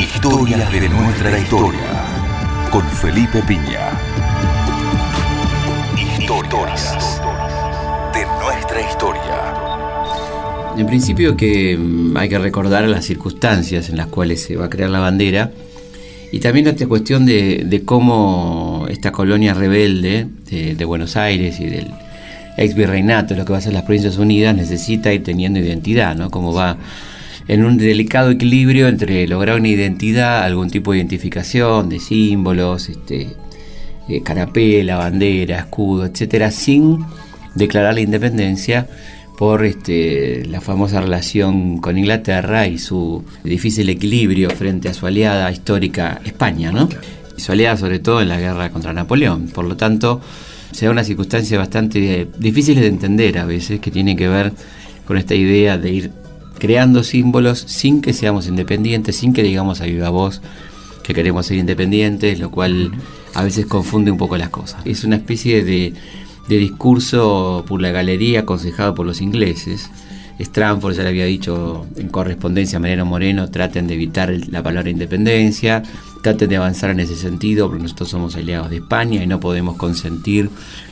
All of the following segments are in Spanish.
Historias de nuestra historia. Con Felipe Piña. Historias de nuestra historia. En principio que mm, hay que recordar las circunstancias en las cuales se va a crear la bandera y también esta cuestión de, cómo esta colonia rebelde de, de Buenos Aires y del ex virreinato, lo que va a ser las Provincias Unidas, necesita ir teniendo identidad, ¿no? Cómo va en un delicado equilibrio entre lograr una identidad, algún tipo de identificación de símbolos, este, eh, carapela, bandera, escudo, etcétera, sin declarar la independencia por este, la famosa relación con Inglaterra y su difícil equilibrio frente a su aliada histórica España, ¿no? Y su aliada sobre todo en la guerra contra Napoleón. Por lo tanto, se da una circunstancia bastante difícil de entender a veces, que tiene que ver con esta idea de ir creando símbolos sin que seamos independientes, sin que digamos a viva voz que queremos ser independientes, lo cual a veces confunde un poco las cosas. Es una especie de, de discurso por la galería aconsejado por los ingleses. Stranford ya le había dicho en correspondencia a Mariano Moreno, traten de evitar la palabra independencia, traten de avanzar en ese sentido, porque nosotros somos aliados de España y no podemos consentir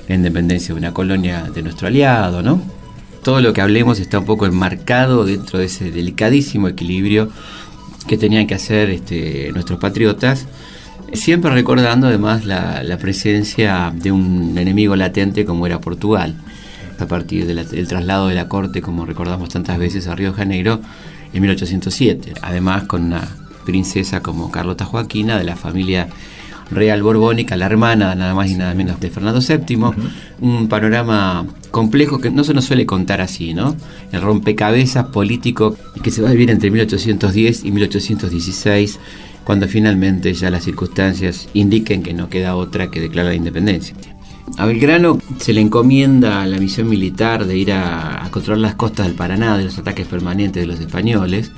la independencia de una colonia de nuestro aliado, ¿no? Todo lo que hablemos está un poco enmarcado dentro de ese delicadísimo equilibrio que tenían que hacer este, nuestros patriotas, siempre recordando además la, presencia de un enemigo latente como era Portugal, a partir del traslado de la corte, como recordamos tantas veces, a Río de Janeiro en 1807, además con una princesa como Carlota Joaquina de la familia real borbónica, la hermana nada más y nada menos de Fernando VII, uh -huh. un panorama complejo que no se nos suele contar así, ¿no? El rompecabezas político que se va a vivir entre 1810 y 1816, cuando finalmente ya las circunstancias indiquen que no queda otra que declarar la independencia. A Belgrano se le encomienda la misión militar de ir a, a controlar las costas del Paraná de los ataques permanentes de los españoles.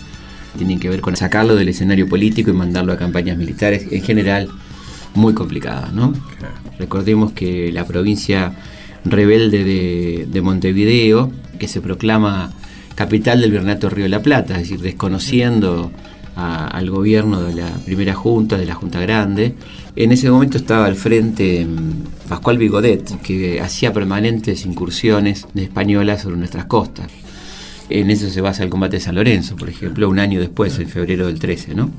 Tienen que ver con sacarlo del escenario político y mandarlo a campañas militares en general muy complicadas, ¿no? Recordemos que la provincia rebelde de, de, Montevideo, que se proclama capital del Virreinato Río de la Plata, es decir, desconociendo a, al gobierno de la primera junta, de la Junta Grande. En ese momento estaba al frente mm, Pascual Bigodet, que hacía permanentes incursiones de españolas sobre nuestras costas. En eso se basa el combate de San Lorenzo, por ejemplo, un año después, en febrero del 13, ¿no?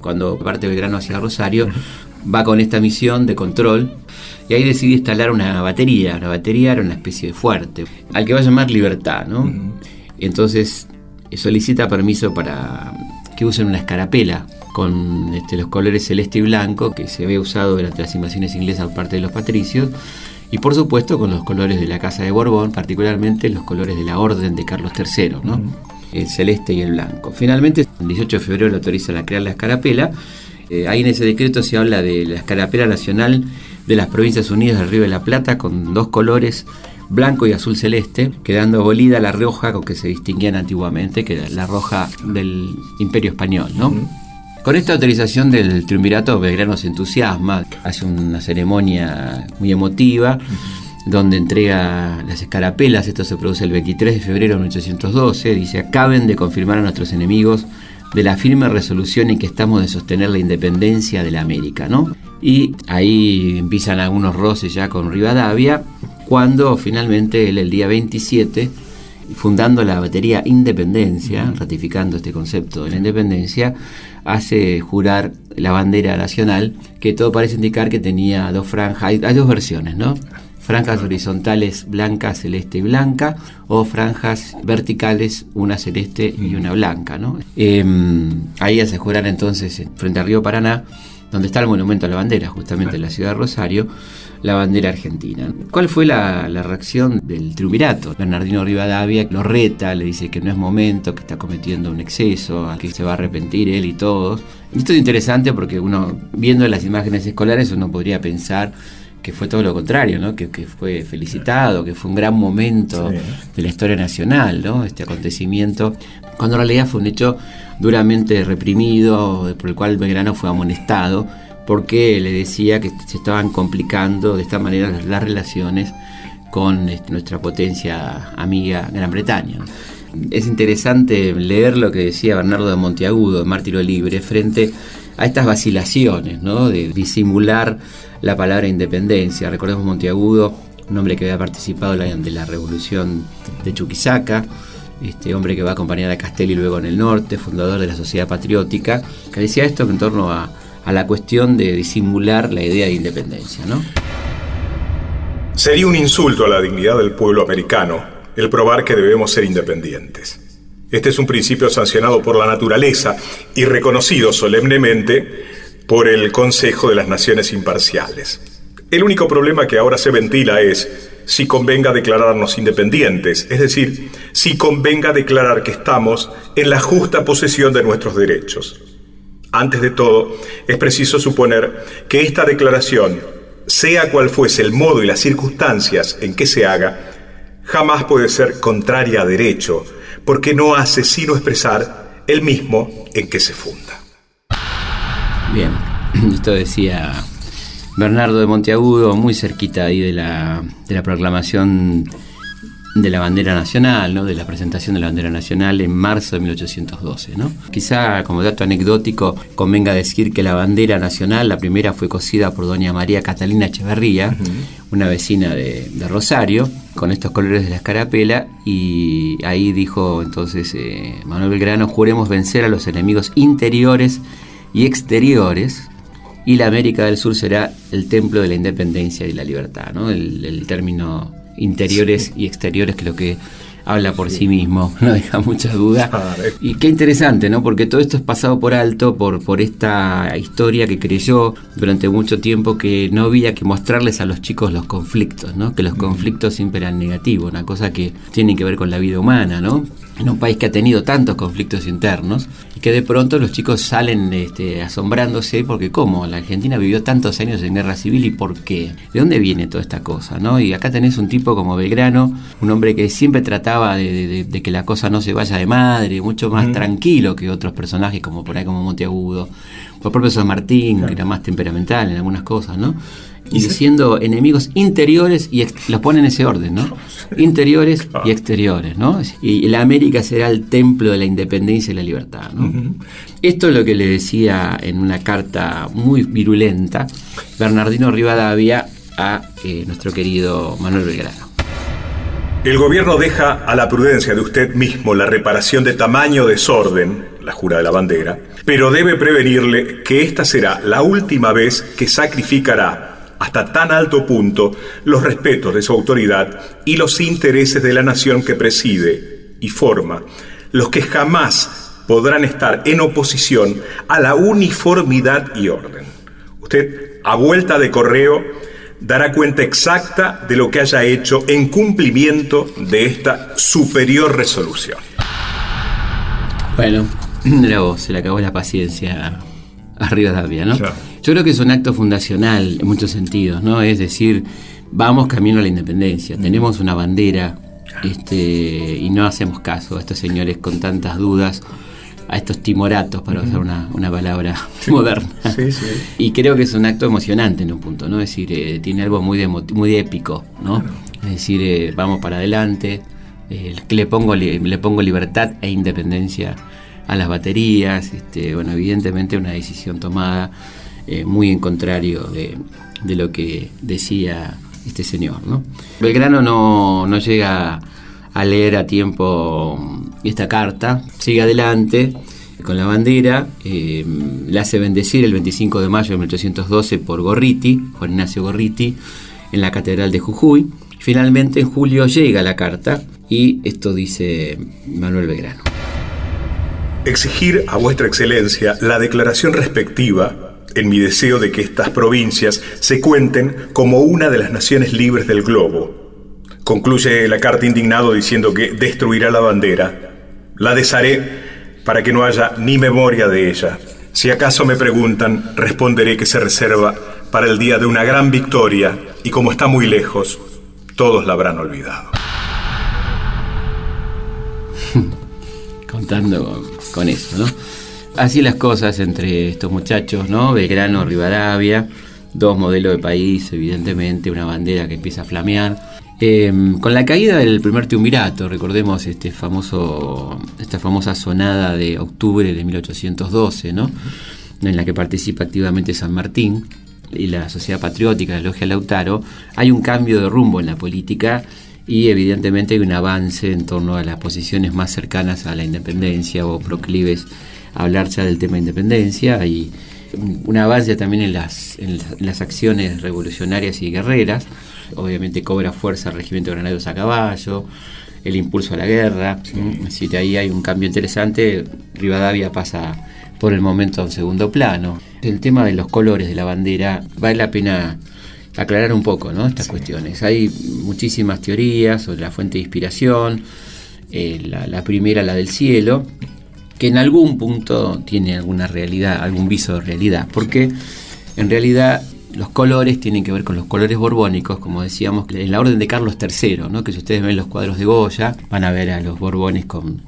Cuando parte Belgrano hacia Rosario, va con esta misión de control y ahí decide instalar una batería. La batería era una especie de fuerte, al que va a llamar Libertad, ¿no? Uh -huh. Entonces solicita permiso para que usen una escarapela con este, los colores celeste y blanco que se había usado durante las invasiones inglesas por parte de los patricios y por supuesto con los colores de la Casa de Borbón, particularmente los colores de la Orden de Carlos III, ¿no? Uh -huh. El celeste y el blanco. Finalmente, el 18 de febrero le autorizan a crear la escarapela. Eh, ahí en ese decreto se habla de la escarapela nacional de las Provincias Unidas del Río de la Plata con dos colores blanco y azul celeste, quedando abolida la roja con que se distinguían antiguamente, que era la roja del Imperio Español, ¿no? Uh -huh. Con esta autorización del triunvirato, Belgrano se entusiasma, hace una ceremonia muy emotiva, uh -huh. Donde entrega las escarapelas, esto se produce el 23 de febrero de 1812, dice, acaben de confirmar a nuestros enemigos de la firme resolución en que estamos de sostener la independencia de la América, ¿no? Y ahí empiezan algunos roces ya con Rivadavia, cuando finalmente él el día 27, fundando la batería Independencia, ratificando este concepto de la independencia, hace jurar la bandera nacional, que todo parece indicar que tenía dos franjas, hay, hay dos versiones, ¿no? Franjas horizontales blanca, celeste y blanca, o franjas verticales, una celeste y una blanca. ¿no? Eh, ahí hace jurar entonces, frente al río Paraná, donde está el monumento a la bandera, justamente en la ciudad de Rosario, la bandera argentina. ¿Cuál fue la, la, reacción del triunvirato? Bernardino Rivadavia lo reta, le dice que no es momento, que está cometiendo un exceso, que se va a arrepentir él y todos. Esto es interesante porque uno, viendo las imágenes escolares, uno podría pensar que fue todo lo contrario, ¿no? que, que, fue felicitado, que fue un gran momento sí. de la historia nacional, ¿no? este acontecimiento, cuando en realidad fue un hecho duramente reprimido, por el cual Belgrano fue amonestado, porque le decía que se estaban complicando de esta manera las, las relaciones con este, nuestra potencia amiga Gran Bretaña. Es interesante leer lo que decía Bernardo de Monteagudo, Mártiro Libre, frente a estas vacilaciones, ¿no? De disimular la palabra independencia. Recordemos Monteagudo, un hombre que había participado de la revolución de Chuquisaca, este hombre que va a acompañar a Castelli luego en el norte, fundador de la Sociedad Patriótica, que decía esto en torno a, a la cuestión de disimular la idea de independencia, ¿no? Sería un insulto a la dignidad del pueblo americano el probar que debemos ser independientes. Este es un principio sancionado por la naturaleza y reconocido solemnemente por el Consejo de las Naciones Imparciales. El único problema que ahora se ventila es si convenga declararnos independientes, es decir, si convenga declarar que estamos en la justa posesión de nuestros derechos. Antes de todo, es preciso suponer que esta declaración sea cual fuese el modo y las circunstancias en que se haga, jamás puede ser contraria a derecho, porque no hace sino expresar el mismo en que se funda. Bien, esto decía Bernardo de Monteagudo, muy cerquita ahí de la, de la proclamación de la bandera nacional, ¿no? de la presentación de la bandera nacional en marzo de 1812. ¿no? Quizá como dato anecdótico convenga decir que la bandera nacional, la primera fue cosida por doña María Catalina Echeverría, una vecina de, Rosario, con estos colores de la escarapela, y ahí dijo entonces eh, Manuel Belgrano, juremos vencer a los enemigos interiores y exteriores, y la América del Sur será el templo de la independencia y la libertad, ¿no? el, el término interiores y exteriores, que lo que habla por sí, mismo, no deja mucha duda. Y qué interesante, ¿no? Porque todo esto es pasado por alto por, por esta historia que creyó durante mucho tiempo que no había que mostrarles a los chicos los conflictos, ¿no? Que los conflictos siempre eran negativos, una cosa que tiene que ver con la vida humana, ¿no? En un país que ha tenido tantos conflictos internos que de pronto los chicos salen este, asombrándose porque cómo, la Argentina vivió tantos años en guerra civil y por qué, de dónde viene toda esta cosa, ¿no? Y acá tenés un tipo como Belgrano, un hombre que siempre trataba de, que la cosa no se vaya de madre, mucho más tranquilo que otros personajes como por ahí como Monteagudo, por propio San Martín, que era más temperamental en algunas cosas, ¿no? Y diciendo enemigos interiores y los pone en ese orden, ¿no? Interiores y exteriores, ¿no? Y la América será el templo de la independencia y la libertad, ¿no? Esto es lo que le decía en una carta muy virulenta Bernardino Rivadavia a eh, nuestro querido Manuel Belgrano. El gobierno deja a la prudencia de usted mismo la reparación de tamaño desorden, la jura de la bandera, pero debe prevenirle que esta será la última vez que sacrificará hasta tan alto punto los respetos de su autoridad y los intereses de la nación que preside y forma, los que jamás podrán estar en oposición a la uniformidad y orden. Usted, a vuelta de correo, dará cuenta exacta de lo que haya hecho en cumplimiento de esta superior resolución. Bueno, se le acabó la paciencia arriba Rivadavia, ¿no? Yo creo que es un acto fundacional en muchos sentidos, ¿no? Es decir, vamos camino a la independencia, mm. tenemos una bandera este, y no hacemos caso a estos señores con tantas dudas, a estos timoratos, para usar una, palabra moderna. Sí, sí. Y creo que es un acto emocionante en un punto, ¿no? Es decir, eh, tiene algo muy, muy épico, ¿no? Es decir, eh, vamos para adelante, eh, le, pongo, le pongo libertad e independencia a las baterías, este, bueno, evidentemente una decisión tomada eh, muy en contrario de, lo que decía este señor. ¿no? Belgrano no, llega a leer a tiempo esta carta, sigue adelante con la bandera, eh, la hace bendecir el 25 de mayo de 1812 por Gorriti, Juan Ignacio Gorriti, en la Catedral de Jujuy. Finalmente en julio llega la carta y esto dice Manuel Belgrano. Exigir a vuestra excelencia la declaración respectiva en mi deseo de que estas provincias se cuenten como una de las naciones libres del globo. Concluye la carta indignado diciendo que destruirá la bandera. La desharé para que no haya ni memoria de ella. Si acaso me preguntan, responderé que se reserva para el día de una gran victoria y como está muy lejos, todos la habrán olvidado. Contando con eso, ¿no? Así las cosas entre estos muchachos, ¿no? Belgrano, Rivadavia, dos modelos de país, evidentemente, una bandera que empieza a flamear. Em, con la caída del primer triunvirato, recordemos este famoso, esta famosa sonada de octubre de 1812, ¿no? en la que participa activamente San Martín y la Sociedad Patriótica, la Logia Lautaro, hay un cambio de rumbo en la política y evidentemente hay un avance en torno a las posiciones más cercanas a la independencia o proclives a hablar ya del tema de independencia. y un avance también en las, en las acciones revolucionarias y guerreras. Obviamente cobra fuerza el regimiento de granaderos a caballo, el impulso a la guerra. Si de ahí hay un cambio interesante, Rivadavia pasa por el momento a un segundo plano. El tema de los colores de la bandera vale la pena aclarar un poco ¿no? estas cuestiones. Hay muchísimas teorías sobre la fuente de inspiración. Eh, la, primera, la del cielo, que en algún punto tiene alguna realidad, algún viso de realidad, porque en realidad los colores tienen que ver con los colores borbónicos, como decíamos, en la orden de Carlos III, ¿no? que si ustedes ven los cuadros de Goya, van a ver a los borbones con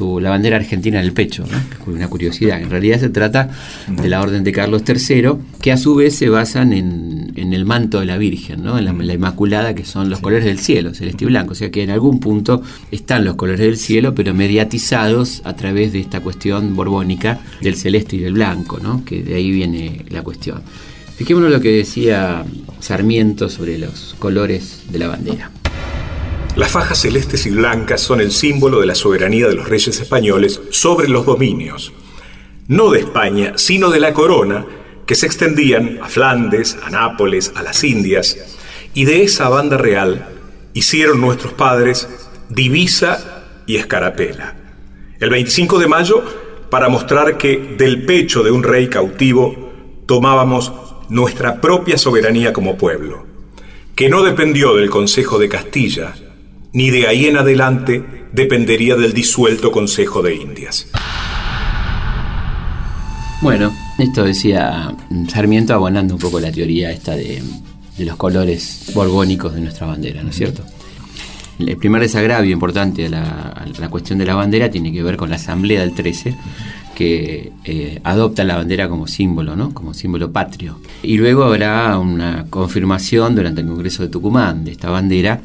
la bandera argentina en el pecho, ¿no? una curiosidad. En realidad se trata de la orden de Carlos III, que a su vez se basan en, el manto de la Virgen, ¿no? en la, Inmaculada, que son los colores del cielo, celeste y blanco. O sea que en algún punto están los colores del cielo, pero mediatizados a través de esta cuestión borbónica del celeste y del blanco, ¿no? que de ahí viene la cuestión. Fijémonos lo que decía Sarmiento sobre los colores de la bandera. Las fajas celestes y blancas son el símbolo de la soberanía de los reyes españoles sobre los dominios, no de España, sino de la corona, que se extendían a Flandes, a Nápoles, a las Indias, y de esa banda real hicieron nuestros padres divisa y escarapela. El 25 de mayo, para mostrar que del pecho de un rey cautivo tomábamos nuestra propia soberanía como pueblo, que no dependió del Consejo de Castilla, ni de ahí en adelante dependería del disuelto Consejo de Indias. Bueno, esto decía Sarmiento abonando un poco la teoría esta de, los colores borbónicos de nuestra bandera, ¿no es cierto? El primer desagravio importante a la, cuestión de la bandera tiene que ver con la Asamblea del 13, que eh, adopta la bandera como símbolo, ¿no? como símbolo patrio. Y luego habrá una confirmación durante el Congreso de Tucumán de esta bandera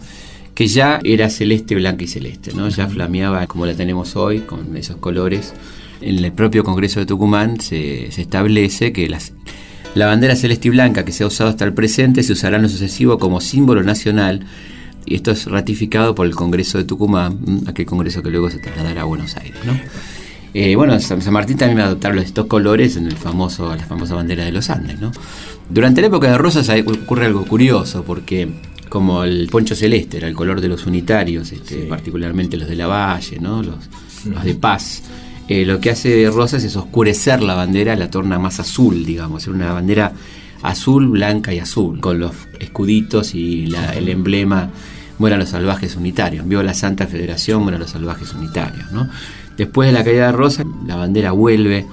que ya era celeste, blanca y celeste, ¿no? Ya flameaba como la tenemos hoy, con esos colores. En el propio Congreso de Tucumán se, establece que la bandera celeste y blanca que se ha usado hasta el presente se usará en lo sucesivo como símbolo nacional y esto es ratificado por el Congreso de Tucumán, aquel Congreso que luego se trasladará a Buenos Aires. ¿no? Eh, bueno, San, Martín también va a adoptar estos colores en el famoso, la famosa bandera de los Andes. ¿no? Durante la época de Rosas ocurre algo curioso, porque como el poncho celeste, era el color de los unitarios, este, particularmente los de la Valle, ¿no? los, de Paz. Eh, lo que hace Rosas es oscurecer la bandera, la torna más azul, digamos, es una bandera azul, blanca y azul, con los escuditos y el emblema mueran los salvajes unitarios. Vio la Santa Federación, mueran los salvajes unitarios. ¿no? Después de la caída de Rosas, la bandera vuelve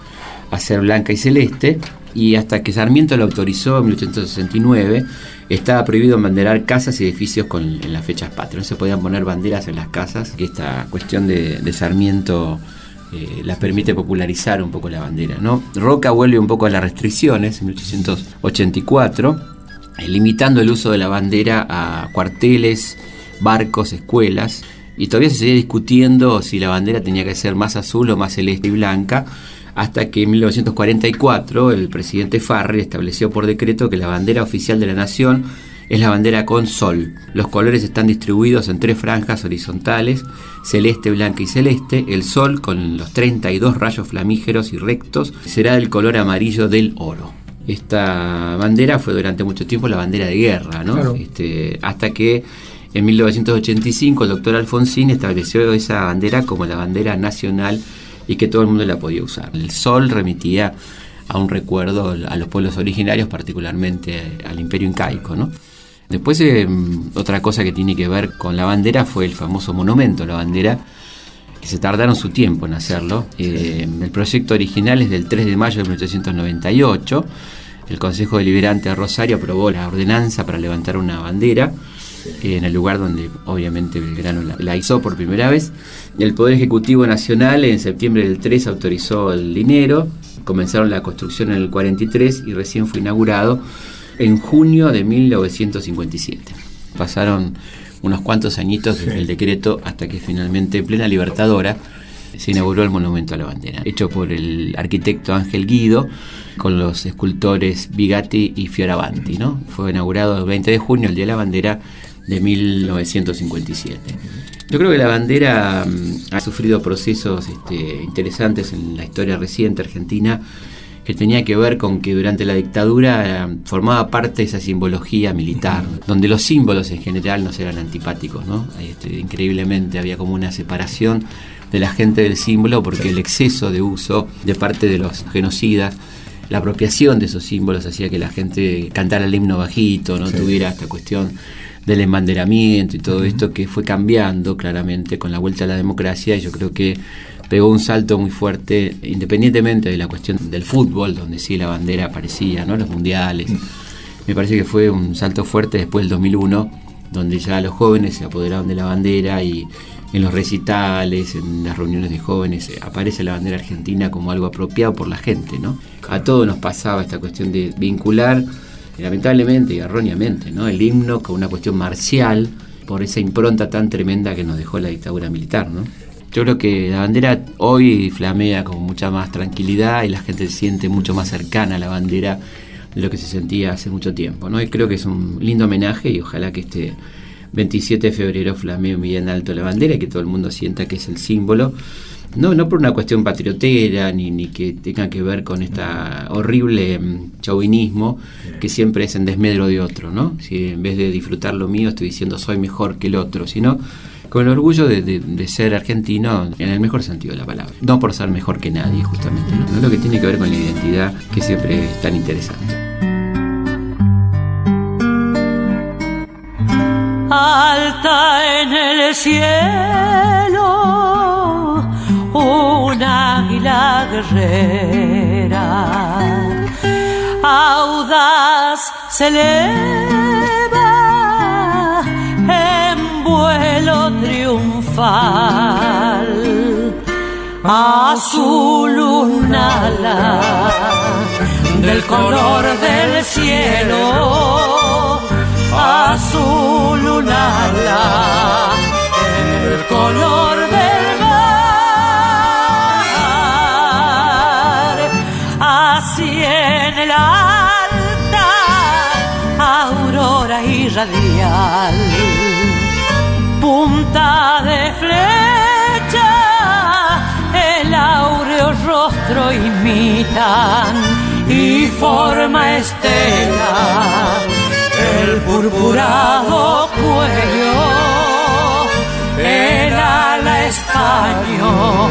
a ser blanca y celeste, y hasta que Sarmiento lo autorizó en 1869, estaba prohibido banderar casas y edificios en las fechas patrias. No se podían poner banderas en las casas. Esta cuestión de, Sarmiento eh, la permite popularizar un poco la bandera. ¿no? Roca vuelve un poco a las restricciones en 1884, eh, limitando el uso de la bandera a cuarteles, barcos, escuelas. Y todavía se seguía discutiendo si la bandera tenía que ser más azul o más celeste y blanca hasta que en 1944 el presidente Farrell estableció por decreto que la bandera oficial de la nación es la bandera con sol. Los colores están distribuidos en tres franjas horizontales, celeste, blanca y celeste. El sol, con los 32 rayos flamígeros y rectos, será del color amarillo del oro. Esta bandera fue durante mucho tiempo la bandera de guerra, ¿no? Este, hasta que en 1985 el doctor Alfonsín estableció esa bandera como la bandera nacional y que todo el mundo la podía usar. El sol remitía a un recuerdo a los pueblos originarios, particularmente al imperio incaico. ¿no? Después, eh, otra cosa que tiene que ver con la bandera fue el famoso monumento, la bandera, que se tardaron su tiempo en hacerlo. Eh, el proyecto original es del 3 de mayo de 1898. El Consejo Deliberante de Rosario aprobó la ordenanza para levantar una bandera en el lugar donde obviamente Belgrano la, hizo por primera vez. El Poder Ejecutivo Nacional en septiembre del 3 autorizó el dinero, comenzaron la construcción en el 43 y recién fue inaugurado en junio de 1957. Pasaron unos cuantos añitos desde el decreto hasta que finalmente, plena libertadora, se inauguró el monumento a la bandera, hecho por el arquitecto Ángel Guido con los escultores Bigatti y Fioravanti. ¿no? Fue inaugurado el 20 de junio, el Día de la Bandera de 1957. Yo creo que la bandera mm, ha sufrido procesos este, interesantes en la historia reciente argentina que tenía que ver con que durante la dictadura eh, formaba parte de esa simbología militar, donde los símbolos en general no eran antipáticos, ¿no? Este, increíblemente había como una separación de la gente del símbolo porque el exceso de uso de parte de los genocidas la apropiación de esos símbolos hacía que la gente cantara el himno bajito, no tuviera esta cuestión del embanderamiento y todo esto que fue cambiando claramente con la vuelta a la democracia y yo creo que pegó un salto muy fuerte, independientemente de la cuestión del fútbol, donde sí la bandera aparecía, ¿no? los mundiales. Mm. Me parece que fue un salto fuerte después del 2001, donde ya los jóvenes se apoderaron de la bandera y en los recitales, en las reuniones de jóvenes, eh, aparece la bandera argentina como algo apropiado por la gente. ¿no? A todos nos pasaba esta cuestión de vincular, lamentablemente y erróneamente, ¿no? el himno con una cuestión marcial por esa impronta tan tremenda que nos dejó la dictadura militar. ¿no? Yo creo que la bandera hoy flamea con mucha más tranquilidad y la gente se siente mucho más cercana a la bandera de lo que se sentía hace mucho tiempo. ¿no? Y creo que es un lindo homenaje y ojalá que este 27 de febrero flamee muy en alto la bandera y que todo el mundo sienta que es el símbolo. No, no por una cuestión patriotera ni, ni que tenga que ver con este horrible mm, chauvinismo que siempre es en desmedro de otro, ¿no? Si en vez de disfrutar lo mío estoy diciendo soy mejor que el otro, sino con el orgullo de, ser argentino en el mejor sentido de la palabra. No por ser mejor que nadie, justamente. ¿no? lo que tiene que ver con la identidad que siempre es tan interesante. Alta en el cielo, un águila guerrera, audaz se triunfal. Azul unala del color del cielo. Azul unala el color del mar el alta aurora irradial. Punta de flecha, el áureo rostro imitan y forma estela el purpurado cuello, el ala español,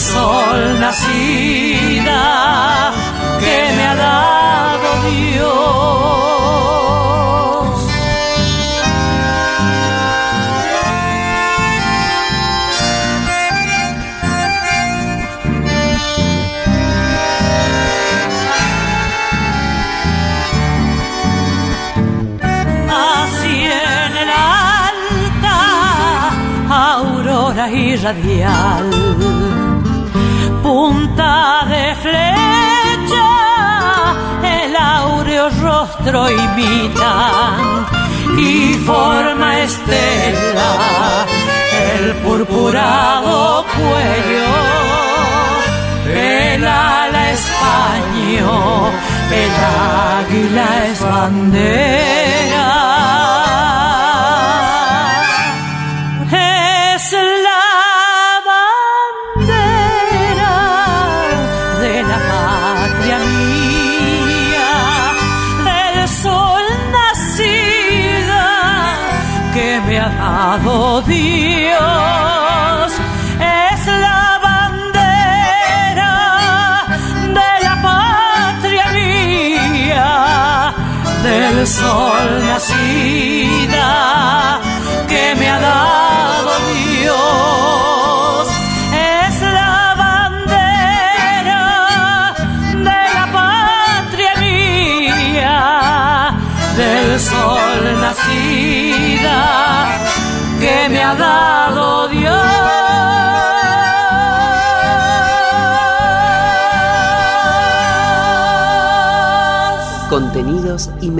sol nacida que me ha dado Dios. radial. Punta de flecha, el áureo rostro imitan y forma estela el purpurado cuello, el ala español, el águila es bandera. del sol nací.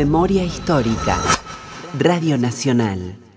Memoria histórica. Radio Nacional.